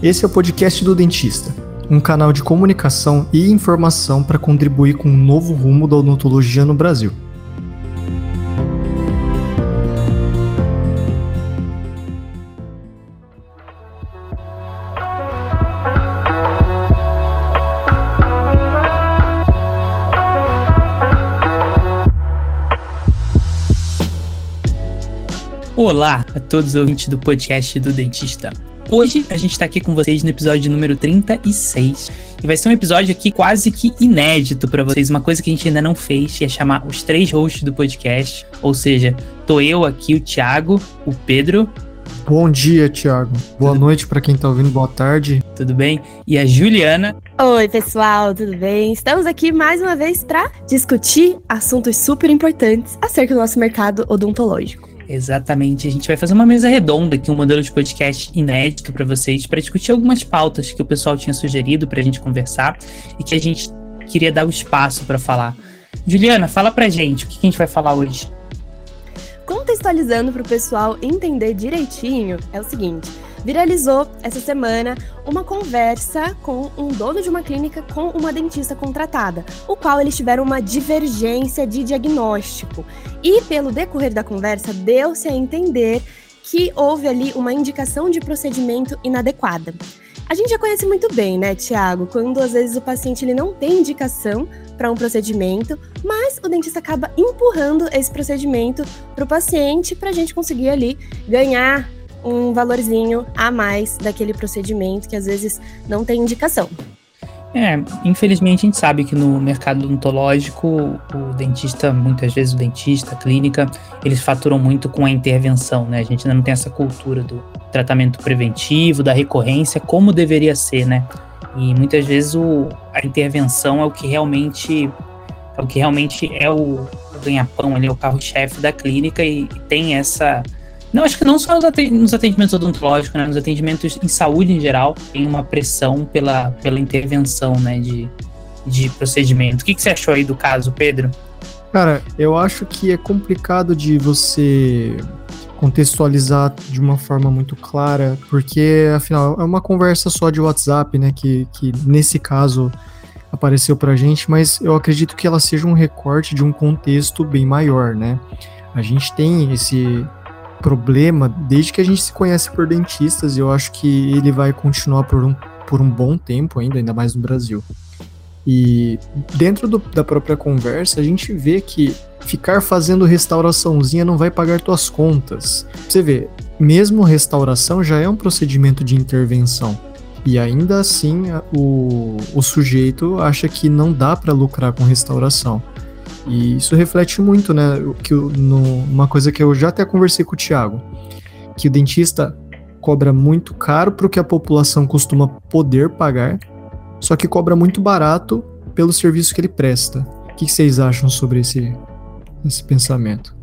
Esse é o podcast do Dentista, um canal de comunicação e informação para contribuir com um novo rumo da odontologia no Brasil. Olá a todos os ouvintes do podcast do Dentista. Hoje a gente está aqui com vocês no episódio número 36 e vai ser um episódio aqui quase que inédito para vocês, uma coisa que a gente ainda não fez, que é chamar os três hosts do podcast, ou seja, tô eu aqui, o Thiago, o Pedro. Bom dia, Thiago. Boa tudo... noite para quem está ouvindo, boa tarde. Tudo bem? E a Juliana. Oi, pessoal, tudo bem? Estamos aqui mais uma vez para discutir assuntos super importantes acerca do nosso mercado odontológico. Exatamente. A gente vai fazer uma mesa redonda aqui, um modelo de podcast inédito para vocês, para discutir algumas pautas que o pessoal tinha sugerido para a gente conversar e que a gente queria dar o espaço para falar. Juliana, fala pra gente o que a gente vai falar hoje. Contextualizando para o pessoal entender direitinho, é o seguinte: viralizou essa semana uma conversa com um dono de uma clínica com uma dentista contratada, o qual eles tiveram uma divergência de diagnóstico. E pelo decorrer da conversa, deu-se a entender que houve ali uma indicação de procedimento inadequada. A gente já conhece muito bem, né, Tiago, quando às vezes o paciente ele não tem indicação para um procedimento, mas o dentista acaba empurrando esse procedimento para o paciente para a gente conseguir ali ganhar um valorzinho a mais daquele procedimento que às vezes não tem indicação. É, infelizmente a gente sabe que no mercado odontológico, o dentista, muitas vezes o dentista, a clínica, eles faturam muito com a intervenção, né? A gente ainda não tem essa cultura do tratamento preventivo, da recorrência, como deveria ser, né? E muitas vezes o, a intervenção é o que realmente é o que realmente é o, ganha-pão ali, é o carro-chefe da clínica e, e tem essa não, acho que não só nos atendimentos odontológicos, né? Nos atendimentos em saúde em geral, tem uma pressão pela, pela intervenção, né? De, de procedimento. O que, que você achou aí do caso, Pedro? Cara, eu acho que é complicado de você contextualizar de uma forma muito clara, porque afinal é uma conversa só de WhatsApp, né? Que, que nesse caso apareceu pra gente, mas eu acredito que ela seja um recorte de um contexto bem maior, né? A gente tem esse problema desde que a gente se conhece por dentistas e eu acho que ele vai continuar por um, por um bom tempo ainda, ainda mais no Brasil. E dentro do, da própria conversa, a gente vê que ficar fazendo restauraçãozinha não vai pagar tuas contas. Você vê, mesmo restauração já é um procedimento de intervenção. E ainda assim, o, o sujeito acha que não dá para lucrar com restauração. E isso reflete muito, né? Que no, uma coisa que eu já até conversei com o Thiago, que o dentista cobra muito caro para o que a população costuma poder pagar, só que cobra muito barato pelo serviço que ele presta. O que vocês acham sobre esse, esse pensamento?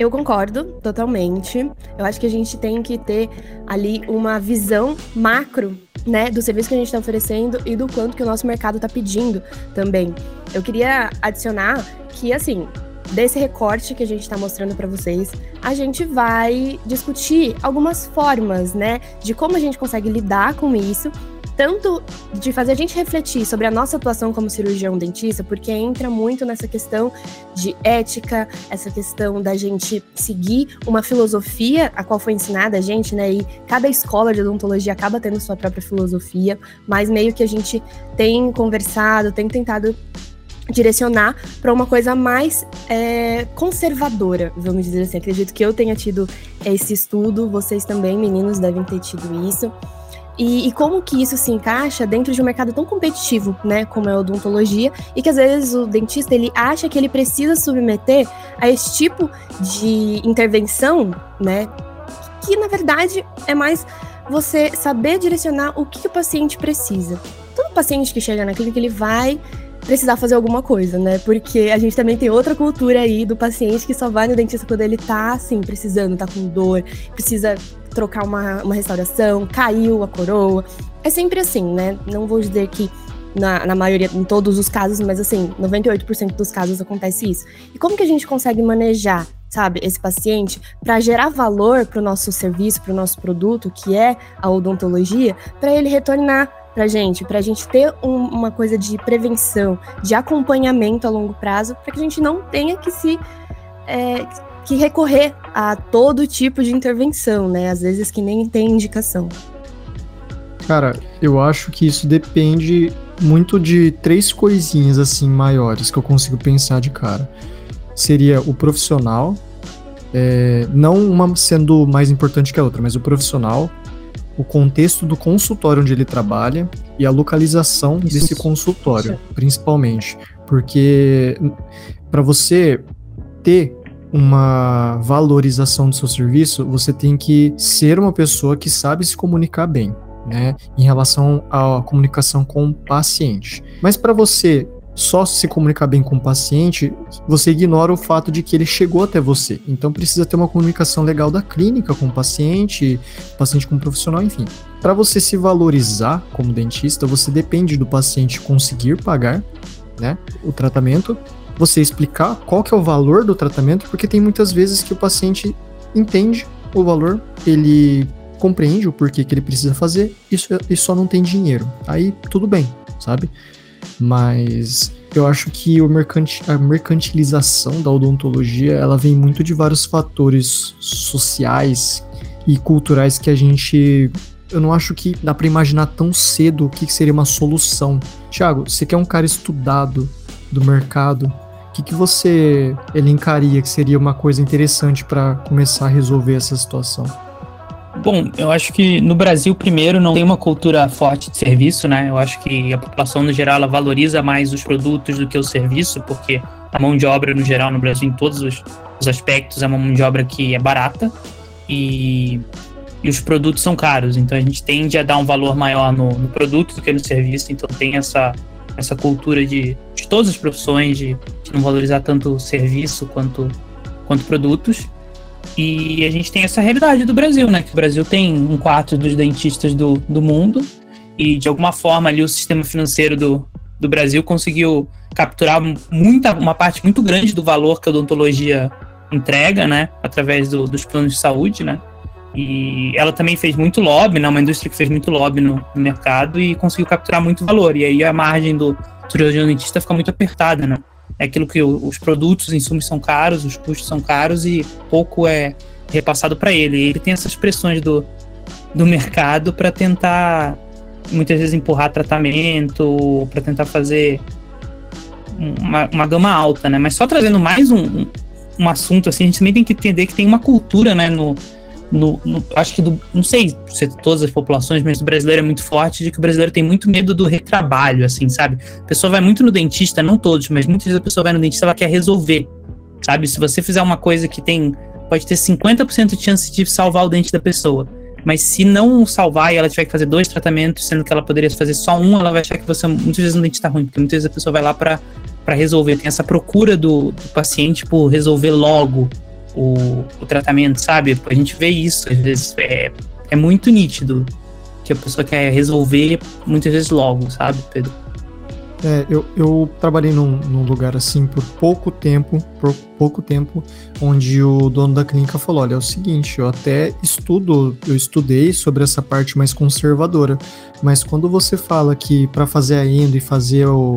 Eu concordo totalmente. Eu acho que a gente tem que ter ali uma visão macro, né, do serviço que a gente está oferecendo e do quanto que o nosso mercado está pedindo também. Eu queria adicionar que, assim, desse recorte que a gente está mostrando para vocês, a gente vai discutir algumas formas, né, de como a gente consegue lidar com isso tanto de fazer a gente refletir sobre a nossa atuação como cirurgião dentista, porque entra muito nessa questão de ética, essa questão da gente seguir uma filosofia a qual foi ensinada a gente, né? E cada escola de odontologia acaba tendo sua própria filosofia, mas meio que a gente tem conversado, tem tentado direcionar para uma coisa mais é, conservadora, vamos dizer assim. Acredito que eu tenha tido esse estudo, vocês também, meninos, devem ter tido isso. E, e, como que isso se encaixa dentro de um mercado tão competitivo, né, como é a odontologia, e que às vezes o dentista ele acha que ele precisa submeter a esse tipo de intervenção, né, que na verdade é mais você saber direcionar o que, que o paciente precisa. Todo paciente que chega na clínica ele vai precisar fazer alguma coisa, né? Porque a gente também tem outra cultura aí do paciente que só vai no dentista quando ele tá, assim, precisando, tá com dor, precisa trocar uma, uma restauração, caiu a coroa. É sempre assim, né? Não vou dizer que na, na maioria, em todos os casos, mas assim, 98% dos casos acontece isso. E como que a gente consegue manejar sabe, esse paciente, para gerar valor para o nosso serviço, para o nosso produto, que é a odontologia, para ele retornar para gente, para a gente ter um, uma coisa de prevenção, de acompanhamento a longo prazo, para que a gente não tenha que se é, que recorrer a todo tipo de intervenção, né? Às vezes que nem tem indicação. Cara, eu acho que isso depende muito de três coisinhas assim maiores que eu consigo pensar de cara. Seria o profissional, é, não uma sendo mais importante que a outra, mas o profissional, o contexto do consultório onde ele trabalha e a localização isso, desse consultório, isso. principalmente. Porque para você ter uma valorização do seu serviço, você tem que ser uma pessoa que sabe se comunicar bem, né? Em relação à comunicação com o paciente. Mas para você só se comunicar bem com o paciente, você ignora o fato de que ele chegou até você. Então precisa ter uma comunicação legal da clínica com o paciente, paciente com o profissional, enfim. Para você se valorizar como dentista, você depende do paciente conseguir pagar, né, o tratamento você explicar qual que é o valor do tratamento, porque tem muitas vezes que o paciente entende o valor, ele compreende o porquê que ele precisa fazer isso, e só não tem dinheiro. Aí tudo bem, sabe? Mas eu acho que o a mercantilização da odontologia ela vem muito de vários fatores sociais e culturais que a gente eu não acho que dá para imaginar tão cedo o que seria uma solução. Tiago, você quer um cara estudado do mercado que, que você elencaria que seria uma coisa interessante para começar a resolver essa situação? Bom, eu acho que no Brasil, primeiro, não tem uma cultura forte de serviço, né? Eu acho que a população, no geral, ela valoriza mais os produtos do que o serviço, porque a mão de obra, no geral, no Brasil, em todos os, os aspectos, é uma mão de obra que é barata e, e, os produtos são caros. Então, a gente tende a dar um valor maior no, no produto do que no serviço. Então, tem essa, essa cultura de, de todas as profissões, de, de não valorizar tanto serviço quanto, quanto produtos. E a gente tem essa realidade do Brasil, né? Que o Brasil tem um quarto dos dentistas do, do mundo e, de alguma forma, ali o sistema financeiro do, do Brasil conseguiu capturar muita, uma parte muito grande do valor que a odontologia entrega, né? Através do, dos planos de saúde, né? E ela também fez muito lobby, né? Uma indústria que fez muito lobby no, mercado e conseguiu capturar muito valor. E aí a margem do cirurgião dentista fica muito apertada, né? É aquilo que os produtos, os insumos são caros, os custos são caros e pouco é repassado para ele. E ele tem essas pressões do, do mercado para tentar muitas vezes empurrar tratamento, para tentar fazer uma, uma gama alta, né? Mas só trazendo mais um, um, um assunto assim, a gente também tem que entender que tem uma cultura, né, no, no, no, acho que do, não sei se todas as populações, mas o brasileiro é muito forte de que o brasileiro tem muito medo do retrabalho, assim, sabe? A pessoa vai muito no dentista, não todos, mas muitas vezes a pessoa vai no dentista ela quer resolver, sabe? Se você fizer uma coisa que tem pode ter 50% de chance de salvar o dente da pessoa, mas se não salvar e ela tiver que fazer dois tratamentos, sendo que ela poderia fazer só um, ela vai achar que você muitas vezes o dente está ruim, porque muitas vezes a pessoa vai lá para resolver, tem essa procura do, do paciente por resolver logo o, o tratamento, sabe? A gente vê isso, às vezes é, é muito nítido que a pessoa quer resolver muitas vezes logo, sabe, Pedro? É, eu, eu trabalhei num, num, lugar assim por pouco tempo, por pouco tempo, onde o dono da clínica falou: olha, é o seguinte, eu até estudo, eu estudei sobre essa parte mais conservadora, mas quando você fala que para fazer a endo e fazer o,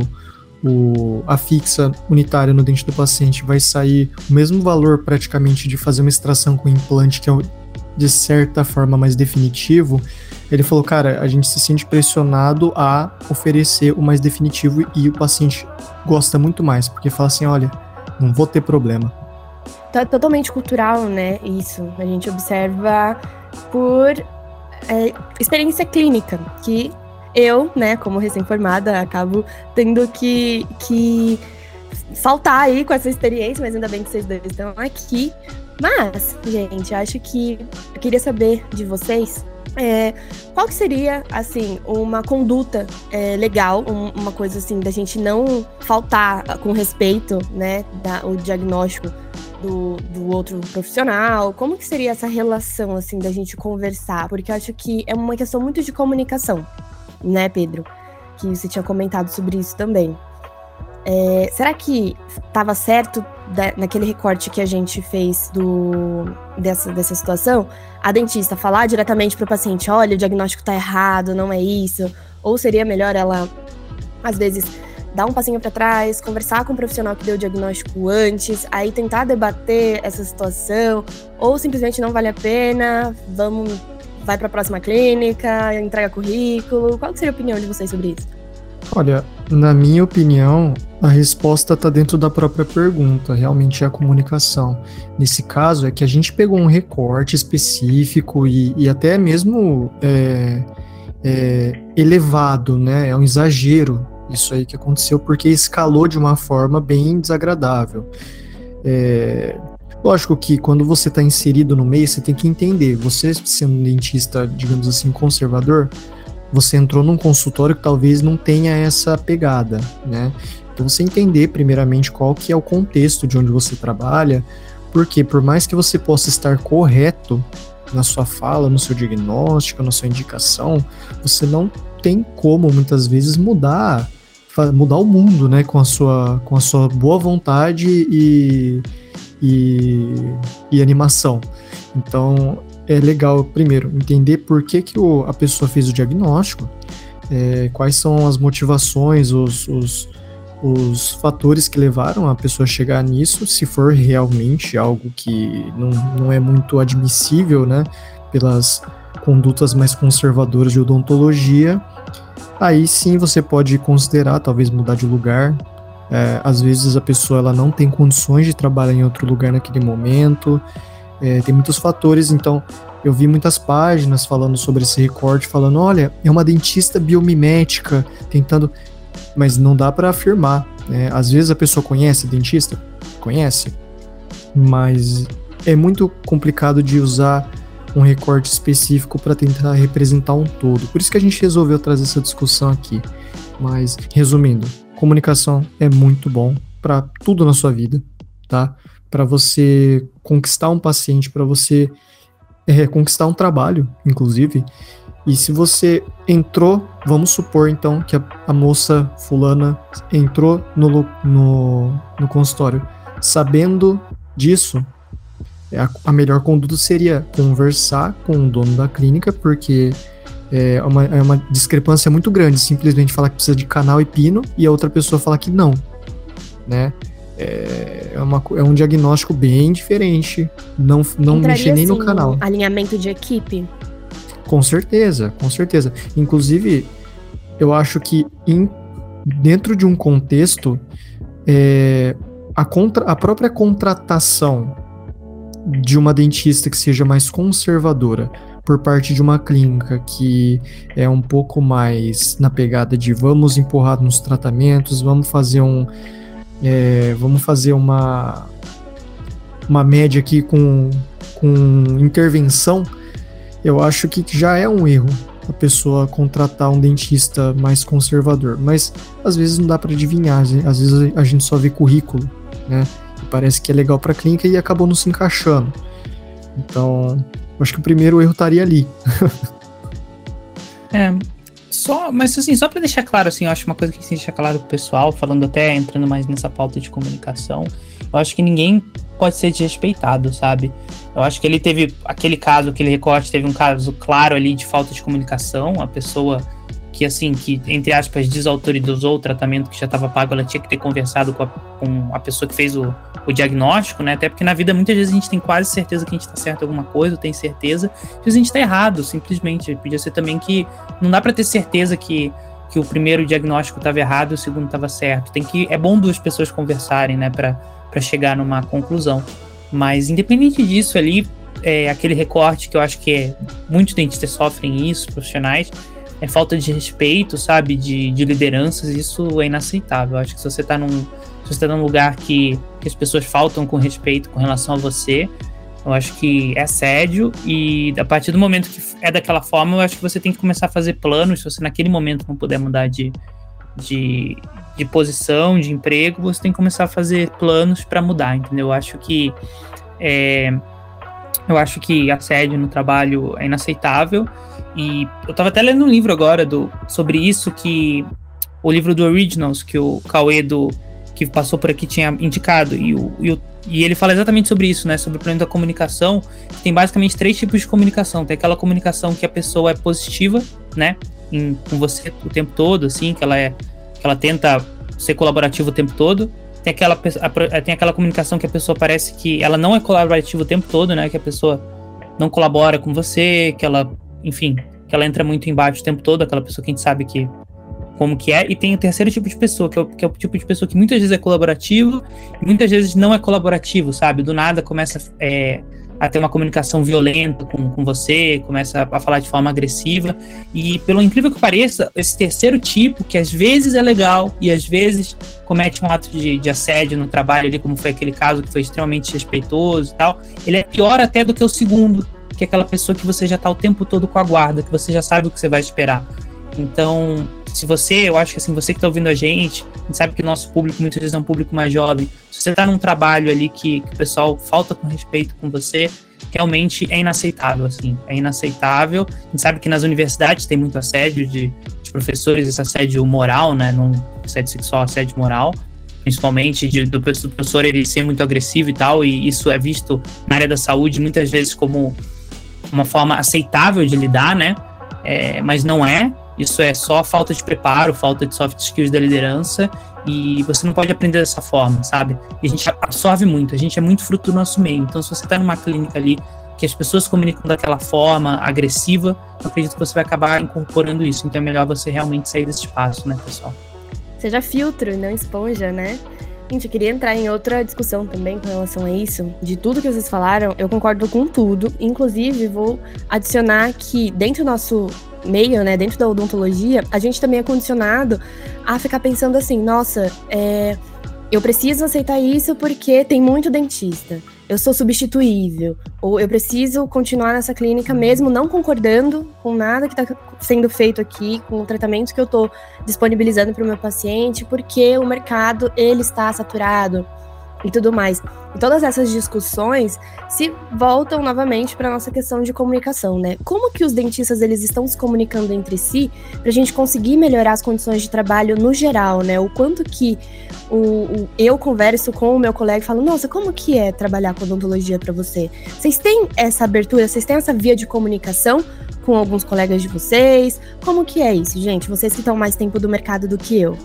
o, a fixa unitária no dente do paciente vai sair o mesmo valor praticamente de fazer uma extração com implante, que é de certa forma mais definitivo, ele falou, cara, a gente se sente pressionado a oferecer o mais definitivo e o paciente gosta muito mais, porque fala assim, olha, não vou ter problema. Tá totalmente cultural, né? Isso. A gente observa por é, experiência clínica, que eu, né, como recém-formada, acabo tendo que, que faltar aí com essa experiência, mas ainda bem que vocês dois estão aqui. Mas, gente, acho que eu queria saber de vocês é, qual que seria, assim, uma conduta é, legal, um, uma coisa assim, da gente não faltar com respeito, né, da, o diagnóstico do, do outro profissional? Como que seria essa relação, assim, da gente conversar? Porque eu acho que é uma questão muito de comunicação né, Pedro? Que você tinha comentado sobre isso também. É, será que estava certo da, naquele recorte que a gente fez do, dessa, dessa situação, a dentista falar diretamente para o paciente: olha, o diagnóstico está errado, não é isso. Ou seria melhor ela, às vezes, dar um passinho para trás, conversar com o profissional que deu o diagnóstico antes, aí tentar debater essa situação, ou simplesmente não vale a pena, vamos, vai para a próxima clínica, entrega currículo. Qual seria a opinião de vocês sobre isso? Olha, na minha opinião, a resposta está dentro da própria pergunta, realmente é a comunicação. Nesse caso, é que a gente pegou um recorte específico e, e até mesmo é, é, elevado, né? É um exagero isso aí que aconteceu, porque escalou de uma forma bem desagradável. É, lógico que quando você está inserido no meio, você tem que entender. Você sendo um dentista, digamos assim, conservador, você entrou num consultório que talvez não tenha essa pegada, né? Então você entender primeiramente qual que é o contexto de onde você trabalha, porque por mais que você possa estar correto na sua fala, no seu diagnóstico, na sua indicação, você não tem como muitas vezes mudar mudar o mundo, né, com a sua com a sua boa vontade e, e, e animação. Então, é legal, primeiro, entender por que, que o, a pessoa fez o diagnóstico, é, quais são as motivações, os, os, os fatores que levaram a pessoa a chegar nisso, se for realmente algo que não, não é muito admissível, né, pelas condutas mais conservadoras de odontologia, aí sim você pode considerar talvez mudar de lugar. É, às vezes a pessoa ela não tem condições de trabalhar em outro lugar naquele momento, é, tem muitos fatores, então eu vi muitas páginas falando sobre esse recorte, falando, olha, é uma dentista biomimética, tentando, mas não dá para afirmar. Né? Às vezes a pessoa conhece dentista, conhece, mas é muito complicado de usar um recorte específico para tentar representar um todo. Por isso que a gente resolveu trazer essa discussão aqui. Mas resumindo, comunicação é muito bom para tudo na sua vida, tá? para você conquistar um paciente, para você é, conquistar um trabalho, inclusive. E se você entrou, vamos supor então que a, a moça fulana entrou no, no, no consultório sabendo disso, é, a, a, melhor conduta seria conversar com o dono da clínica, porque é uma, é uma discrepância muito grande simplesmente falar que precisa de canal e pino e a outra pessoa falar que não, né? é, é, uma, é um diagnóstico bem diferente. Não, não mexer nem no assim, canal. Alinhamento de equipe? Com certeza, com certeza. Inclusive, eu acho que em, dentro de um contexto, é, a, contra, a própria contratação de uma dentista que seja mais conservadora por parte de uma clínica que é um pouco mais na pegada de vamos empurrar nos tratamentos, vamos fazer um é, vamos fazer uma, uma média aqui com, com intervenção, eu acho que já é um erro a pessoa contratar um dentista mais conservador. Mas às vezes não dá para adivinhar, às vezes a gente só vê currículo, né? Parece que é legal para a clínica e acabou não se encaixando. Então, acho que o primeiro erro estaria ali. é, só, mas assim, só para deixar claro, assim, eu acho uma coisa que se deixa claro pro pessoal, falando até entrando mais nessa pauta de comunicação, eu acho que ninguém pode ser desrespeitado, sabe? Eu acho que ele teve aquele caso, aquele recorte, teve um caso claro ali de falta de comunicação, a pessoa que assim, que entre aspas desautorizou o tratamento que já estava pago, ela tinha que ter conversado com a, com a pessoa que fez o, o, diagnóstico, né? Até porque na vida muitas vezes a gente tem quase certeza que a gente está certo em alguma coisa, ou tem certeza, que a gente está errado, simplesmente. Podia ser também que não dá para ter certeza que que o primeiro diagnóstico estava errado e o segundo estava certo. Tem que é bom duas pessoas conversarem, né, para chegar numa conclusão. Mas independente disso ali, é, aquele recorte que eu acho que é, muitos dentistas sofrem isso, profissionais, é falta de respeito, sabe, de, de lideranças, isso é inaceitável. Acho que se você está num, se você tá num lugar que, que as pessoas faltam com respeito com relação a você, eu acho que é assédio e a partir do momento que é daquela forma, eu acho que você tem que começar a fazer planos. Se você naquele momento não puder mudar de, de, de posição, de emprego, você tem que começar a fazer planos para mudar, entendeu? Eu acho que é, eu acho que assédio no trabalho é inaceitável e eu tava até lendo um livro agora do, sobre isso, que o livro do Originals, que o Cauedo que passou por aqui tinha indicado. E, o, e, o, e ele fala exatamente sobre isso, né? Sobre o problema da comunicação. Tem basicamente três tipos de comunicação. Tem aquela comunicação que a pessoa é positiva, né? Em, com você o tempo todo, assim, que ela é. que ela tenta ser colaborativa o tempo todo. Tem aquela, a, tem aquela comunicação que a pessoa parece que ela não é colaborativa o tempo todo, né? Que a pessoa não colabora com você, que ela, enfim, que ela entra muito embaixo o tempo todo, aquela pessoa que a gente sabe que como que é, e tem o terceiro tipo de pessoa, que é o, que é o tipo de pessoa que muitas vezes é colaborativo e muitas vezes não é colaborativo, sabe? Do nada começa é, a ter uma comunicação violenta com, com você, começa a, falar de forma agressiva, e pelo incrível que pareça, esse terceiro tipo, que às vezes é legal e às vezes comete um ato de, de assédio no trabalho ali, como foi aquele caso que foi extremamente respeitoso e tal, ele é pior até do que o segundo, que é aquela pessoa que você já tá o tempo todo com a guarda, que você já sabe o que você vai esperar. Então, se você, eu acho que assim, você que está ouvindo a gente, a gente sabe que o nosso público muitas vezes é um público mais jovem. Se você está num trabalho ali que, que, o pessoal falta com respeito com você, realmente é inaceitável, assim, é inaceitável. A gente sabe que nas universidades tem muito assédio de, de professores, esse assédio moral, né, não assédio sexual, assédio moral, principalmente de, do, do professor ele ser muito agressivo e tal, e isso é visto na área da saúde muitas vezes como uma forma aceitável de lidar, né, é, mas não é. Isso é só falta de preparo, falta de soft skills da liderança e você não pode aprender dessa forma, sabe? E a gente absorve muito, a gente é muito fruto do nosso meio. Então, se você está numa clínica ali que as pessoas comunicam daquela forma agressiva, eu acredito que você vai acabar incorporando isso. Então, é melhor você realmente sair desse espaço, né, pessoal? Seja filtro, não esponja, né? Gente, eu queria entrar em outra discussão também com relação a isso. De tudo que vocês falaram, eu concordo com tudo. Inclusive, vou adicionar que dentro do nosso meio, né, dentro da odontologia, a gente também é condicionado a ficar pensando assim, nossa, é, eu preciso aceitar isso porque tem muito dentista. Eu sou substituível. Ou eu preciso continuar nessa clínica mesmo não concordando com nada que está sendo feito aqui, com o tratamento que eu estou disponibilizando para o meu paciente, porque o mercado ele está saturado e tudo mais. E todas essas discussões se voltam novamente para nossa questão de comunicação, né? Como que os dentistas eles estão se comunicando entre si para a gente conseguir melhorar as condições de trabalho no geral, né? O quanto que o, o, eu converso com o meu colega e falo, nossa, como que é trabalhar com odontologia para você? Vocês têm essa abertura, vocês têm essa via de comunicação com alguns colegas de vocês? Como que é isso, gente? Vocês que estão mais tempo do mercado do que eu.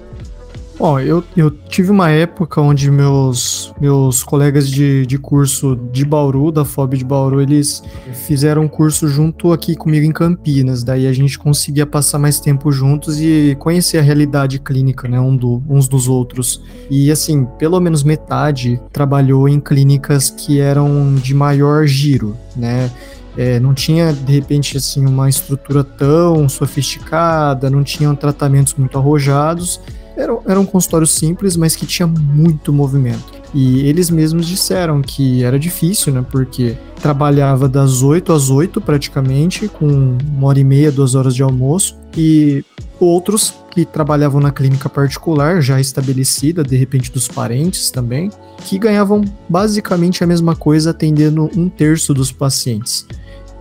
Bom, eu, eu tive uma época onde meus, meus colegas de, de curso de Bauru, da FOB de Bauru, eles fizeram um curso junto aqui comigo em Campinas. Daí a gente conseguia passar mais tempo juntos e conhecer a realidade clínica, né, um do, uns dos outros. E assim, pelo menos metade trabalhou em clínicas que eram de maior giro, né? É, não tinha, de repente, assim, uma estrutura tão sofisticada, não tinham tratamentos muito arrojados, era, era um consultório simples, mas que tinha muito movimento. E eles mesmos disseram que era difícil, né? Porque trabalhava das 8 às 8 praticamente, com uma hora e meia, duas horas de almoço. E outros que trabalhavam na clínica particular, já estabelecida, de repente dos parentes também, que ganhavam basicamente a mesma coisa atendendo um terço dos pacientes.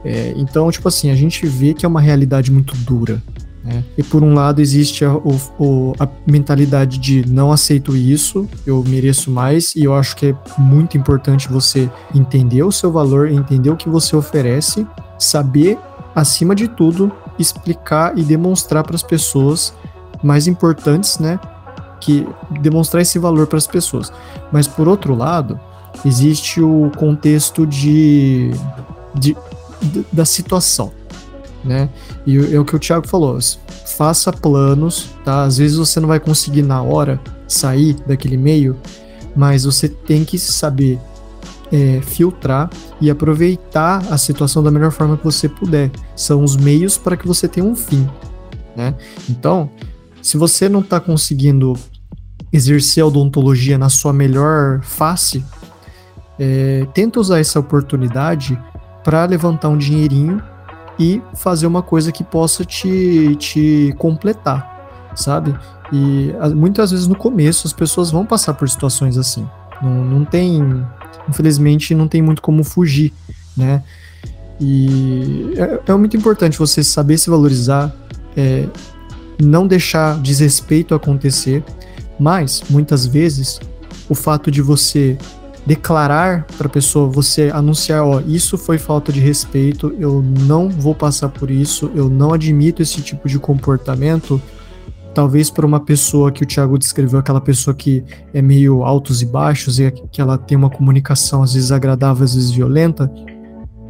É, então, tipo assim, a gente vê que é uma realidade muito dura. Né? E por um lado existe a, o, a, mentalidade de não aceito isso, eu mereço mais, e eu acho que é muito importante você entender o seu valor, entender o que você oferece, saber, acima de tudo, explicar e demonstrar para as pessoas mais importantes, né? Que demonstrar esse valor para as pessoas. Mas por outro lado, existe o contexto de, de, de da situação né? E é o que o Thiago falou, faça planos, tá? Às vezes você não vai conseguir na hora sair daquele meio, mas você tem que saber é, filtrar e aproveitar a situação da melhor forma que você puder. São os meios para que você tenha um fim, né? Então, se você não está conseguindo exercer a odontologia na sua melhor face, é, tenta usar essa oportunidade para levantar um dinheirinho e fazer uma coisa que possa te, te completar, sabe? E muitas vezes no começo as pessoas vão passar por situações assim. Não, não tem, infelizmente, não tem muito como fugir, né? E é, é muito importante você saber se valorizar, é, não deixar desrespeito acontecer, Mas, muitas vezes, o fato de você declarar para a pessoa, você anunciar, ó, isso foi falta de respeito, eu não vou passar por isso, eu não admito esse tipo de comportamento. Talvez para uma pessoa que o Thiago descreveu, aquela pessoa que é meio altos e baixos e que ela tem uma comunicação às vezes agradável, às vezes violenta,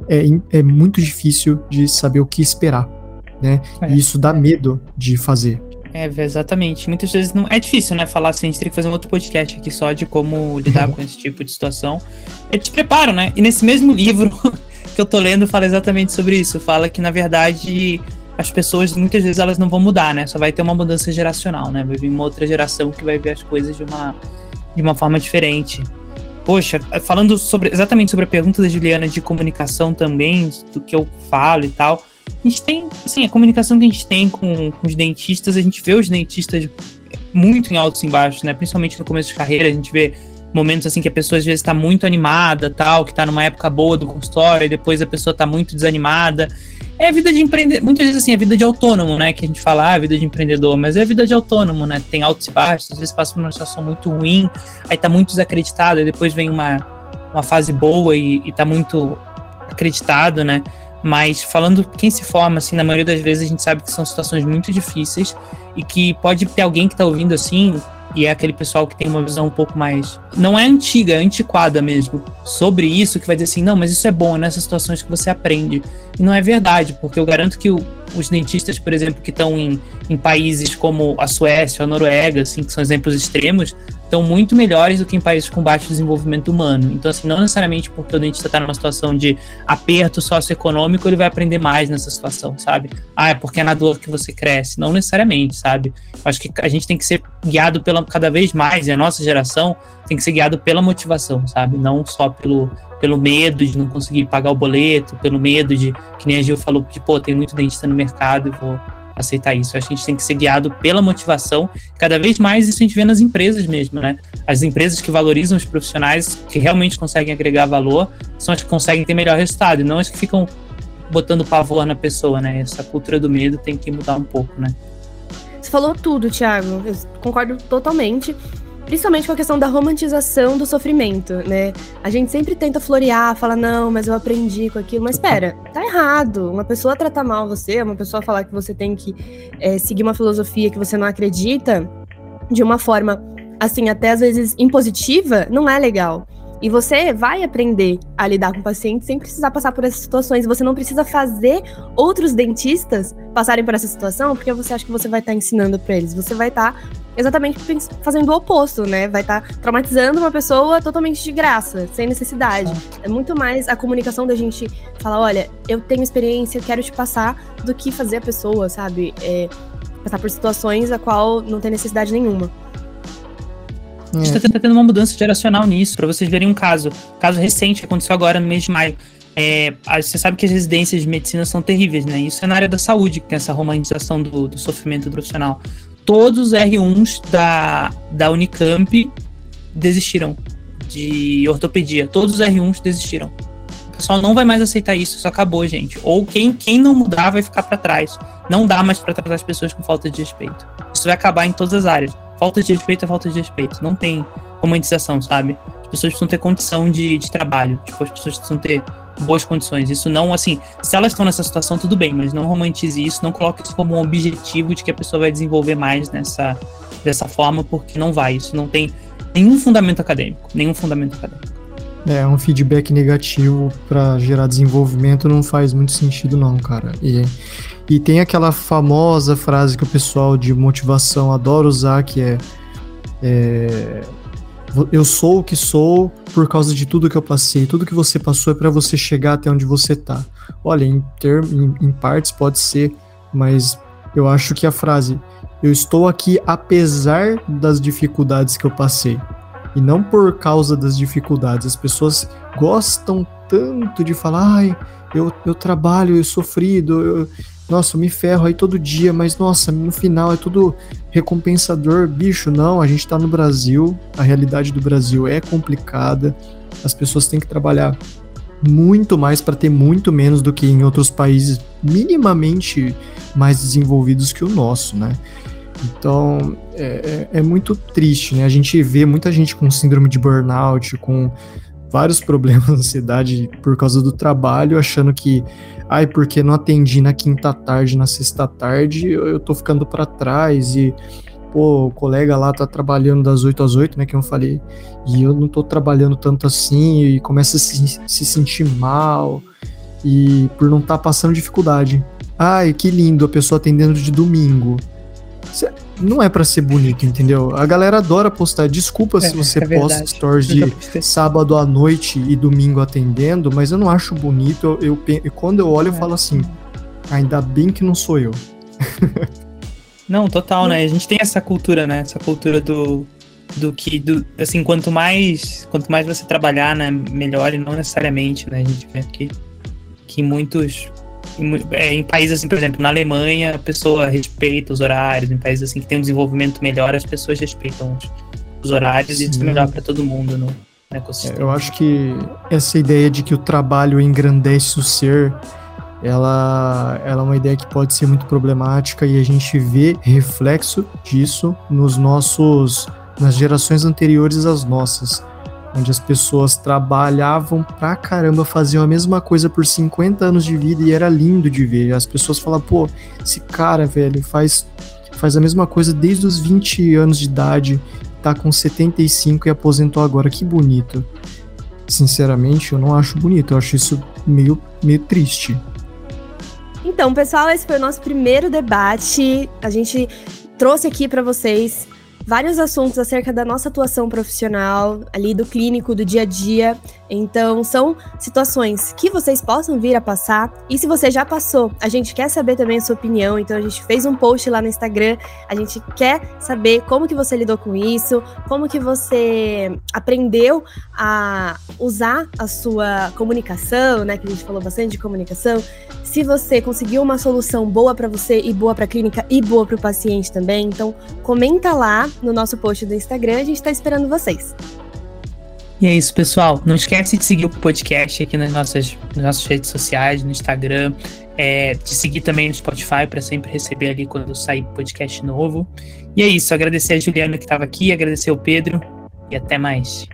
é, é muito difícil de saber o que esperar, né? É. E isso dá medo de fazer. É, exatamente. Muitas vezes não é difícil, né? Falar assim, a gente teria que fazer um outro podcast aqui só de como lidar com esse tipo de situação. Eles preparam, né? E nesse mesmo livro que eu tô lendo fala exatamente sobre isso. Fala que, na verdade, as pessoas muitas vezes elas não vão mudar, né? Só vai ter uma mudança geracional, né? Vai vir uma outra geração que vai ver as coisas de uma, de uma forma diferente. Poxa, falando sobre exatamente sobre a pergunta da Juliana de comunicação também, do que eu falo e tal a gente tem, assim, a comunicação que a gente tem com, com os dentistas, a gente vê os dentistas muito em altos e baixos, né? Principalmente no começo de carreira, a gente vê momentos assim que a pessoa às vezes está muito animada, tal, que está numa época boa do consultório, e depois a pessoa está muito desanimada. É a vida de empreendedor, muitas vezes assim, é a vida de autônomo, né? Que a gente fala, ah, a vida de empreendedor, mas é a vida de autônomo, né? Tem altos e baixos, às vezes passa por uma situação muito ruim, aí tá muito desacreditado, e depois vem uma, uma fase boa e, e tá muito acreditado, né? Mas falando quem se forma, assim, na maioria das vezes a gente sabe que são situações muito difíceis e que pode ter alguém que está ouvindo assim, e é aquele pessoal que tem uma visão um pouco mais. Não é antiga, é antiquada mesmo. Sobre isso, que vai dizer assim: não, mas isso é bom, é nessas situações que você aprende. E não é verdade, porque eu garanto que o, os dentistas, por exemplo, que estão em, em países como a Suécia, a Noruega, assim, que são exemplos extremos, estão muito melhores do que em países com baixo desenvolvimento humano. Então, assim, não necessariamente porque o dentista está numa situação de aperto socioeconômico, ele vai aprender mais nessa situação, sabe? Ah, é porque é na dor que você cresce. Não necessariamente, sabe? Acho que a gente tem que ser guiado pela, cada vez mais, e a nossa geração tem que ser guiado pela motivação, sabe? Não só pelo, pelo medo de não conseguir pagar o boleto, pelo medo de, que nem a Gil falou, de, pô, tem muito dentista no mercado e vou aceitar isso. Acho que a gente tem que ser guiado pela motivação. Cada vez mais isso a gente vê nas empresas mesmo, né? As empresas que valorizam os profissionais, que realmente conseguem agregar valor, são as que conseguem ter melhor resultado, e não as que ficam botando pavor na pessoa, né? Essa cultura do medo tem que mudar um pouco, né? Você falou tudo, Thiago. Eu concordo totalmente. Principalmente com a questão da romantização do sofrimento, né? A gente sempre tenta florear, fala, não, mas eu aprendi com aquilo. Mas espera, tá errado. Uma pessoa tratar mal você, uma pessoa falar que você tem que é, seguir uma filosofia que você não acredita, de uma forma, assim, até às vezes impositiva, não é legal. E você vai aprender a lidar com o paciente sem precisar passar por essas situações. Você não precisa fazer outros dentistas passarem por essa situação, porque você acha que você vai estar tá ensinando para eles. Você vai estar tá exatamente fazendo o oposto, né? Vai estar tá traumatizando uma pessoa totalmente de graça, sem necessidade. É muito mais a comunicação da gente falar, olha, eu tenho experiência, eu quero te passar, do que fazer a pessoa, sabe? É, passar por situações a qual não tem necessidade nenhuma. A gente está tendo uma mudança geracional nisso, para vocês verem um caso. Caso recente que aconteceu agora no mês de maio. É, você sabe que as residências de medicina são terríveis, né? Isso é na área da saúde, que tem essa romantização do, do sofrimento profissional. Todos os R1s da, da Unicamp desistiram de ortopedia. Todos os R1s desistiram. O pessoal não vai mais aceitar isso, isso acabou, gente. Ou quem, quem não mudar vai ficar para trás. Não dá mais para tratar as pessoas com falta de respeito. Isso vai acabar em todas as áreas falta de respeito é falta de respeito. Não tem romantização, sabe? As pessoas precisam ter condição de, de trabalho. Tipo, as pessoas precisam ter boas condições. Isso não, assim, se elas estão nessa situação, tudo bem, mas não romantize isso, não coloque isso como um objetivo de que a pessoa vai desenvolver mais nessa, dessa forma, porque não vai. Isso não tem nenhum fundamento acadêmico. Nenhum fundamento acadêmico. É, um feedback negativo para gerar desenvolvimento não faz muito sentido, não, cara. E e tem aquela famosa frase que o pessoal de motivação adora usar, que é, é eu sou o que sou por causa de tudo que eu passei. Tudo que você passou é para você chegar até onde você tá. Olha, em, em, em partes pode ser, mas eu acho que a frase eu estou aqui apesar das dificuldades que eu passei e não por causa das dificuldades. As pessoas gostam tanto de falar, ai, eu, eu trabalho, eu sofrido, eu, nossa, eu me ferro aí todo dia, mas nossa, no final é tudo recompensador. Bicho, não, a gente tá no Brasil, a realidade do Brasil é complicada, as pessoas têm que trabalhar muito mais para ter muito menos do que em outros países minimamente mais desenvolvidos que o nosso, né? Então é, é, é muito triste, né? A gente vê muita gente com síndrome de burnout, com vários problemas, ansiedade por causa do trabalho, achando que, ai, porque não atendi na quinta tarde, na sexta tarde, eu tô ficando para trás e pô, o colega lá tá trabalhando das 8 às 8, né, que eu falei, e eu não tô trabalhando tanto assim, e começa a se, se sentir mal, e por não estar tá passando dificuldade. Ai, que lindo, a pessoa atendendo de domingo não é para ser bonito, entendeu? A galera adora postar. Desculpa é, se você é posta stories de sábado à noite e domingo atendendo, mas eu não acho bonito. Eu, eu quando eu olho, eu é. falo assim: ainda bem que não sou eu. Não, total, né? A gente tem essa cultura, né? Essa cultura do, do que, do, assim, quanto mais, quanto mais você trabalhar, né, melhor e não necessariamente, né? A gente vê que, que muitos em, é, em, países assim, por exemplo, na Alemanha, a pessoa respeita os horários, em países assim que tem um desenvolvimento melhor, as pessoas respeitam os, os horários Sim. e isso é melhor para todo mundo no, no ecossistema. É, eu acho que essa ideia de que o trabalho engrandece o ser, ela, ela é uma ideia que pode ser muito problemática e a gente vê reflexo disso nos nossos nas gerações anteriores às nossas onde as pessoas trabalhavam pra caramba, faziam a mesma coisa por 50 anos de vida e era lindo de ver. As pessoas falam, pô, esse cara, velho, faz, faz a mesma coisa desde os 20 anos de idade, tá com 75 e aposentou agora, que bonito. Sinceramente, eu não acho bonito, eu acho isso meio, meio triste. Então, pessoal, esse foi o nosso primeiro debate. A gente trouxe aqui para vocês vários assuntos acerca da nossa atuação profissional, ali do clínico, do dia a dia. Então, são situações que vocês possam vir a passar. E se você já passou, a gente quer saber também a sua opinião. Então, a gente fez um post lá no Instagram. A gente quer saber como que você lidou com isso, como que você aprendeu a usar a sua comunicação, né? Que a gente falou bastante de comunicação. Se você conseguiu uma solução boa para você e boa para a clínica e boa para o paciente também. Então, comenta lá no nosso post do Instagram. A gente está esperando vocês. E é isso, pessoal. Não esquece de seguir o podcast aqui nas nossas, nas nossas redes sociais, no Instagram. É, de seguir também no Spotify para sempre receber ali quando sair podcast novo. E é isso. Agradecer a Juliana que estava aqui, agradecer o Pedro e até mais.